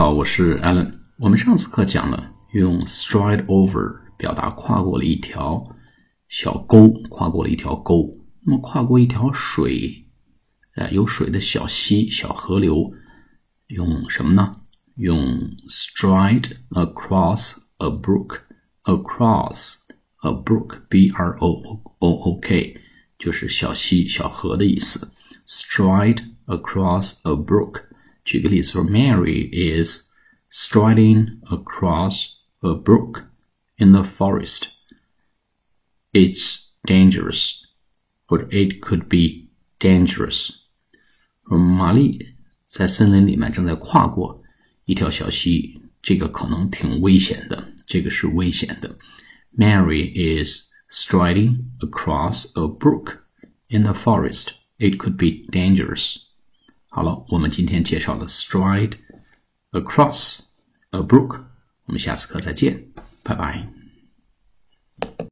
好，我是 Alan。我们上次课讲了用 stride over 表达跨过了一条小沟，跨过了一条沟。那么跨过一条水，呃，有水的小溪、小河流，用什么呢？用 stride across a brook。across a brook，b r o o o k，就是小溪、小河的意思。stride across a brook。举个例子说，Mary is striding across a brook in the forest. It's dangerous, 或者 it could be dangerous. 说玛丽在森林里面正在跨过一条小溪，这个可能挺危险的，这个是危险的。Mary is striding across a brook in the forest. It could be dangerous. 好了我们今天介绍了 stride across a brook 我们下次课再见拜拜。